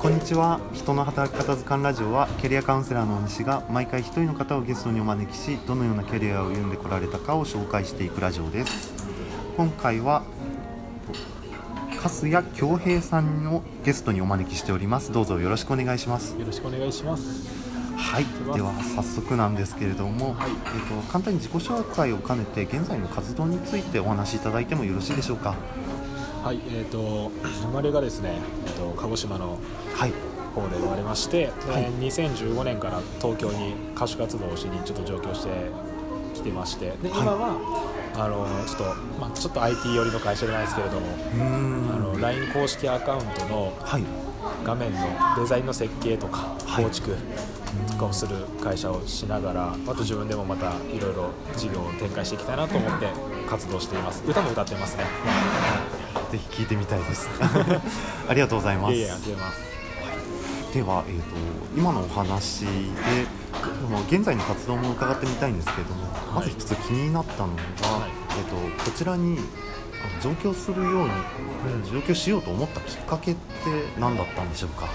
こんにちは。人の働き方図鑑ラジオはキャリアカウンセラーの西が毎回一人の方をゲストにお招きしどのようなキャリアを歩んでこられたかを紹介していくラジオです。今回は粕谷恭平さんをゲストにお招きしております。どうぞよろしくお願いします。よろしくお願いします。はい。では早速なんですけれども、はい。えー、と簡単に自己紹介を兼ねて現在の活動についてお話しいただいてもよろしいでしょうか？はい、えっ、と生まれがですね、えっ、と鹿児島のはい。方で生まれまして、はい。で2015年から東京に歌手活動をしにちょっと上京してきてまして、で今は、あのちょっとまあちょっと IT 寄りの会社じゃないですけれども、うーん。あの LINE 公式アカウントのはい。画面のデザインの設計とかはい。構築とかをする会社をしながら、あと自分でもまたいろいろ事業を展開していきたいなと思って活動しています。歌も歌ってますね。ぜひ聞いてみたいです。ありがとうございます。いやいや。では、えー、と今のお話で現在の活動も伺ってみたいんですけれども、はい。まず一つ気になったのが、はい。えー、とこちらに上京するように、上京しようと思ったきっかけって何だったんでしょうか？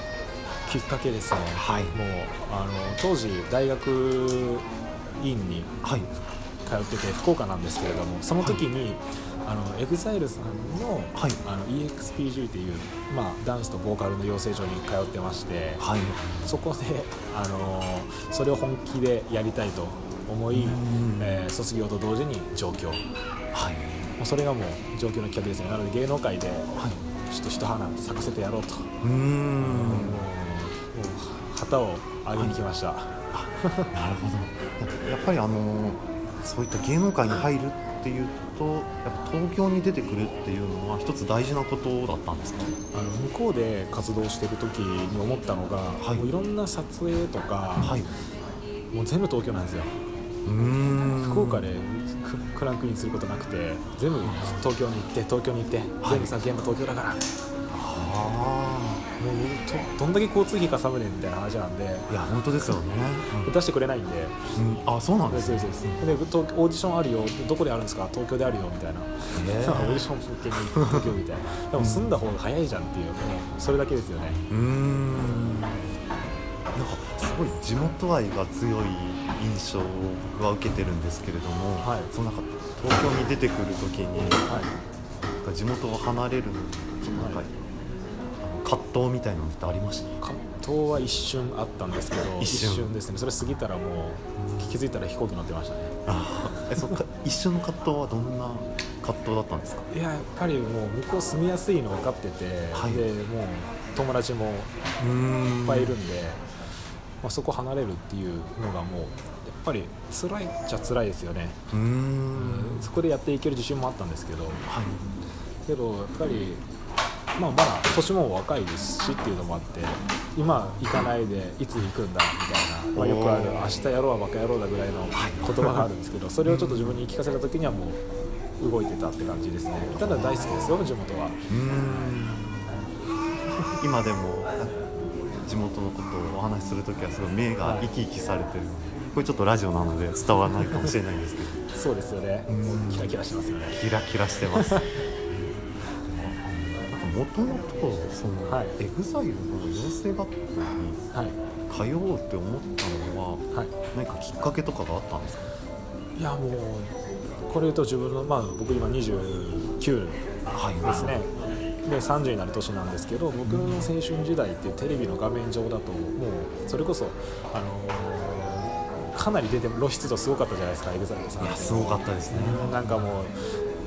きっかけですね、はい。もうあの当時大学院にはい通ってて福岡なんですけれどもその時に、あの EXILE さんの,、はい。あの EXPG っていう、まあ、ダンスとボーカルの養成所に通ってましてはい。そこであのそれを本気でやりたいと思いうん、えー卒業と同時に上京。もはい、うそれがもう上京のきっかけですねなので芸能界ではい、ちょっと一花咲かせてやろうと、うーもんうもう旗を上げに来ました、なるほど。やっぱりあのそういった芸能界に入るっていうとやっぱ東京に出てくるっていうのは一つ大事なことだったんですか？あの向こうで活動してる時に思ったのが、い。もういろんな撮影とか、はい。もう全部東京なんですよ、うーん。福岡でククランクインすることなくて全部東京に行って東京に行って、全部さ現場東京だから。もあうとどんだけ交通費かさむねんみたいな話なんで。あいや本当ですよね、出してくれないんで。うん、あそうなんですそうですそう。ですで東オーディションあるよ。どこであるんですか？東京であるよみたいな。へー オーディション受けに東京みたいな。でも住んだ方が早いじゃんっていう。もうそれだけですよね。うーん。なんかすごい地元愛が強い印象を僕は受けてるんですけれども、はい。そのなんか東京に出てくる時にはい。なんか地元を離れるなんか、はい葛藤みたいなのってありました？葛藤は一瞬あったんですけど 一瞬。ですね。それ過ぎたらもう気づいたら飛行機乗ってましたね。あえそっか。一瞬の葛藤はどんな葛藤だったんですか？いややっぱりもう向こう住みやすいの分かってて、はい。でもう友達もいっぱいいるんで、まあ、そこ離れるっていうのがもうやっぱり辛いっちゃ辛いですよね、うーん。そこでやっていける自信もあったんですけど。はい。けどやっぱり、まあ、まだ年も若いですしっていうのもあって今行かないでいつ行くんだみたいな、まあ、よくある明日やろうはバカ野郎だぐらいの言葉があるんですけどそれをちょっと自分に言い聞かせた時にはもう動いてたって感じですね。ただ大好きですよ地元は。今でも地元のことをお話しするときはすごい目が生き生きされてる。のでこれちょっとラジオなので伝わらないかもしれないんですけど。そうですよね。うん。キラキラしてます。よねキラキラしてますもともとその、はい。 EXILE の養成学校にはい通おうって思ったのははい。何かきっかけとかがあったんですか？いやもうこれ言うと自分のまあ僕今29はい。ですね。で30になる年なんですけど僕の青春時代ってテレビの画面上だともうそれこそ、あのーかなり出て露出度すごかったじゃないですか EXILE さんって。いやすごかったですね。うんなんかもう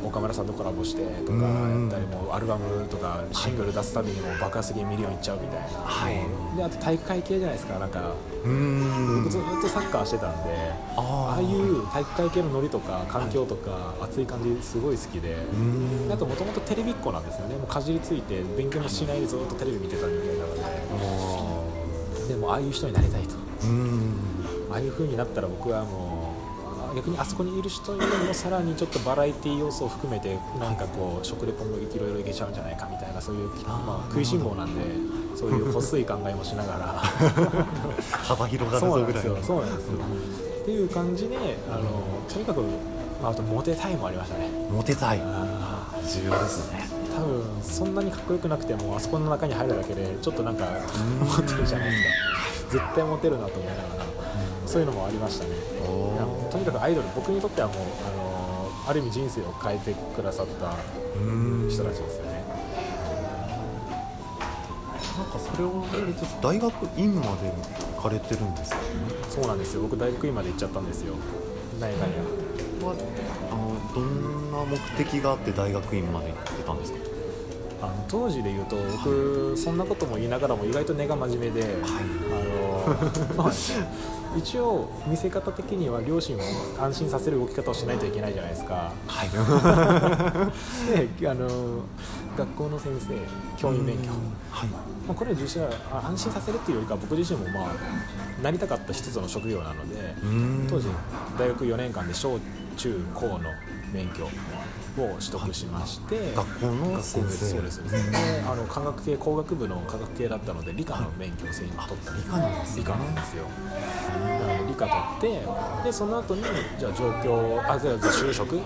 岡村さんとコラボしてとかうん。やったりもうアルバムとかシングル出すたびにもう爆発的にミリオンいっちゃうみたいな、はい。であと体育会系じゃないですかなんか。うーん。僕ずっとサッカーしてたんであー。ああいう体育会系のノリとか環境とか熱い感じすごい好きで、あともともとテレビっ子なんですよね。もうかじりついて勉強もしないでずっとテレビ見てた人間なので。あでもああいう人になりたいと。ああいう風になったら僕はもう逆にあそこにいる人よりもさらにちょっとバラエティ要素を含めてなんかこう食レポもいろいろいけちゃうんじゃないかみたいなそういう、まあ、食いしん坊なんでそういうこっすい考えもしながら。幅広がるそうなんですよぞぐらいのそうなんですよ。っていう感じであのとにかく、まあ、あとモテたいもありましたね。モテたい。あ重要ですね。ー多分そんなにかっこよくなくてもあそこの中に入るだけでちょっとなんか思ってるじゃないですか絶対モテるなと思いながらそういうのもありましたね。とにかくアイドル僕にとってはもうあのある意味人生を変えてくださったうん。人たちですよね。なんかそれを大学院まで行かれてるんですよねそうなんですよ。僕大学院まで行っちゃったんですよ。なんや。かん。やはあのどんな目的があって大学院まで行ってたんですか？あの当時で言うと僕そんなことも言いながらも意外と根が真面目で、あのまあ 一応見せ方的には両親を安心させる動き方をしないといけないじゃないですか。はい。であの学校の先生教員免許、はい。まあ、これは実際はあ安心させるっていうよりか僕自身もまあなりたかった一つの職業なので当時大学4年間で小中高の免許を取得しまして、学校の先生。そうですであの科学系工学部の科学系だったので理科の免許を先に取った。理科なんですね。理科なんですよ。理科取ってでその後にじゃあ上京あじゃあ就職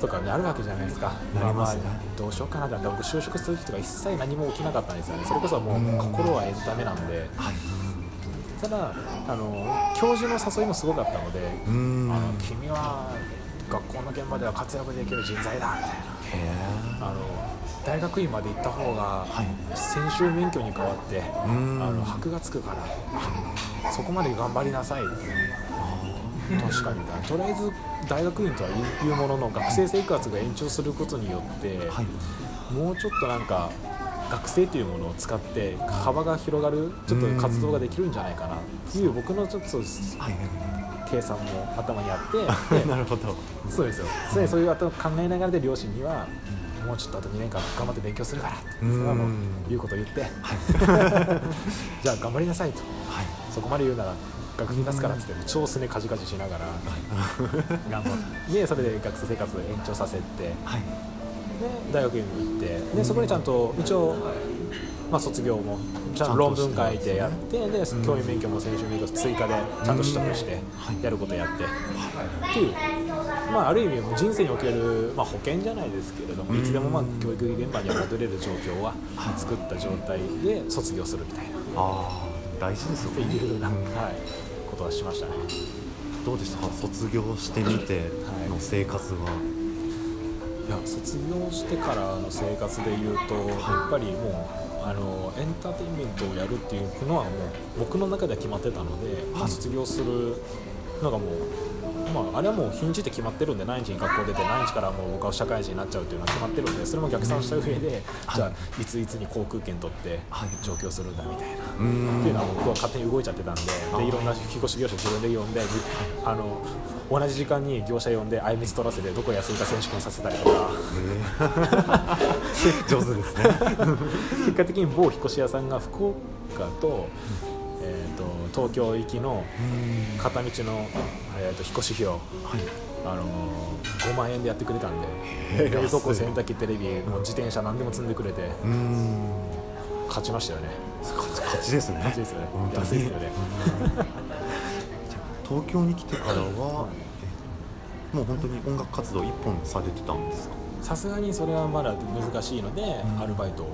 とかねあるわけじゃないですか。なりますね。あどうしようかなって僕就職する人が一切何も起きなかったんですよね。それこそもう心はエンタメなんで。はい。ただあの教授の誘いもすごかったのであの君は学校の現場では活躍できる人材だみたいな。へあの大学院まで行った方がはい専修免許に代わってあの箔がつくからそこまで頑張りなさい確かに。とりあえず大学院とはいうものの学生生活が延長することによって、はい。もうちょっとなんか学生というものを使って幅が広がるちょっと活動ができるんじゃないかなっていう僕のちょっとはい計算も頭にあってで なるほど。そうですよ。そういう後考えながらで両親にはもうちょっとあと2年間頑張って勉強するからってそうこと言って じゃあ頑張りなさいと。はい。そこまで言うなら学費出すからって言って超すねカジカジしながら頑張って。でそれで学生生活を延長させてではい。大学院に行ってでそこでちゃんと一応、まあ、卒業もちゃんと論文書いてやってで教員免許も専修免許追加でちゃんと取得してやることやって。っていう、まあ、ある意味人生における、まあ、保険じゃないですけれどもいつでもまあ教育現場には戻れる状況は作った状態で卒業するみたいな。っああ大事ですよてねいう、はい。うん、ことはしましたね。どうでしたか？卒業してみての生活は、い。や卒業してからの生活でいうと、やっぱりもうあのエンターテインメントをやるっていうのはもう僕の中では決まってたので、まあ卒業するのがもう、まあ、あれはもう日にちって決まってるんで何日に学校出て何日からもう僕は社会人になっちゃうっていうのは決まってるんでそれも逆算した上で、じゃあい。ついつに航空券取ってはい。上京するんだみたいな。っていうのは僕は勝手に動いちゃってたんででいろんな引っ越し業者自分で呼んであの同じ時間に業者呼んであいみつ取らせてどこ安いか選手権させたりとか。上手ですね。結果的に某引っ越し屋さんが福岡と東京行きの片道の、えー、と引っ越し費用、はい。あのー5万円でやってくれたんで冷蔵庫洗濯機テレビもう自転車何でも積んでくれて勝ちましたよね。勝ちですね。勝ちですよね。安いですよね。東京に来てからは、えもう本当に音楽活動一本されてたんですか？さすがにそれはまだ難しいので、ん。アルバイトを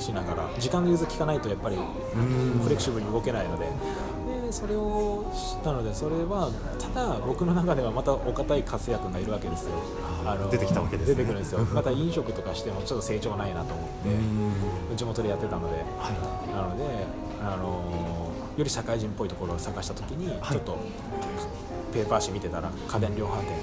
しながら時間の融通効かないとやっぱりん。フレキシブルに動けないので。でそれをしたのでそれはただ僕の中ではまたお堅い活躍がいるわけですよ。あー出てきたわけですね。出てくるんですよ。また飲食とかしてもちょっと成長ないなと思って地元でやってたので。はい。なので、あのーより社会人っぽいところを探した時に、はい。ちょっとペーパー紙見てたら家電量販店。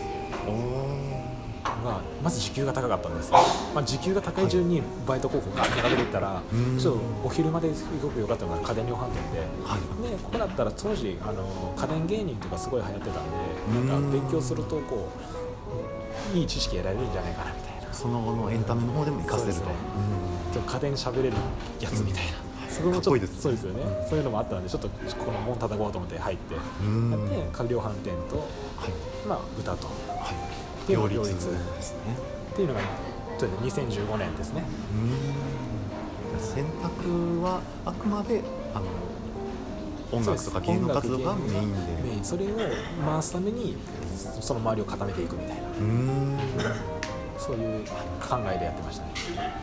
おがまず時給が高かったんですよ、まあ、時給が高い順にバイト候補が並べていったら、うん。ちょっとお昼まですごく良かったのが家電量販店で。はい。でここだったら当時あの家電芸人とかすごい流行ってたんでなんか勉強するとこういい知識得られるんじゃないかなみたいな。その後のエンタメの方でも活かせると。ね家電喋れるやつみたいな、そこもちょっとそうですよね。そういうのもあったのでちょっとこの門叩こうと思って入ってうん。やって家量販店と、はい。まあ、歌と両立ですね。っていうのがと2015年ですね。うん。選択はあくまであの音楽とか芸能活動がメインで。メインそれを回すためにその周りを固めていくみたいな。うん。そういう考えでやってましたね。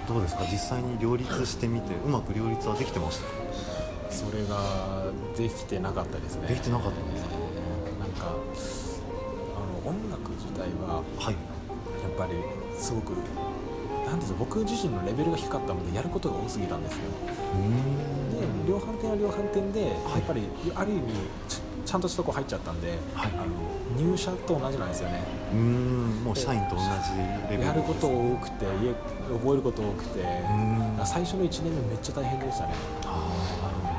どうですか？実際に両立してみてうまく両立はできてました？それができてなかったですね。できてなかったんです体ははい。やっぱりすごくなんですか僕自身のレベルが低かったのでやることが多すぎたんですよ。うん。で量販店は量販店でやっぱりある意味ちちゃんとしたとこ入っちゃったんで、はい。あの入社と同じなんですよね。うん。もう社員と同じレベルやること多くて家覚えること多くてうん。最初の1年目めっちゃ大変でしたね。あ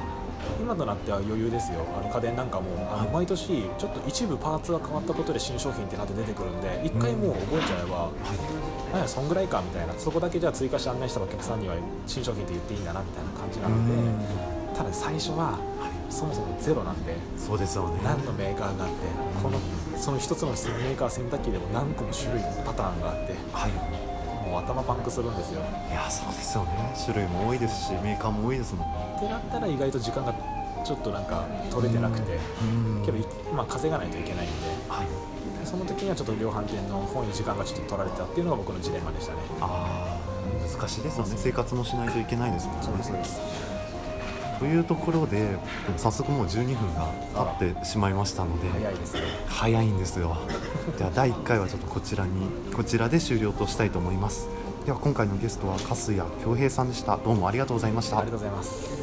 今となっては余裕ですよ。あの家電なんかもあはい。の毎年ちょっと一部パーツが変わったことで新商品ってなって出てくるんで一回もう覚えちゃえば、なんやそんぐらいかみたいな。そこだけじゃあ追加して案内したお客さんには新商品って言っていいんだなみたいな感じなのでうん。ただ最初はそもそもゼロなんでそうですよね。何のメーカーがあってこのその一つのメーカー洗濯機でも何個も種類パターンがあってはい。もう頭パンクするんですよ。いやそうですよね。種類も多いですしメーカーも多いですもんってなったら意外と時間がちょっとなんか取れてなくて。うん。けどいまあ稼がないといけないんで。はい。その時にはちょっと量販店の方に時間がちょっと取られてたっていうのが僕のジレンマでしたね。ああ難しいですよね。生活もしないといけないですもんね。そうですというところで早速もう12分が経ってしまいましたので。早いですね。早いんですよ。では第1回はちょっとこちらにこちらで終了としたいと思います。では今回のゲストは粕谷恭平さんでした。どうもありがとうございました。ありがとうございます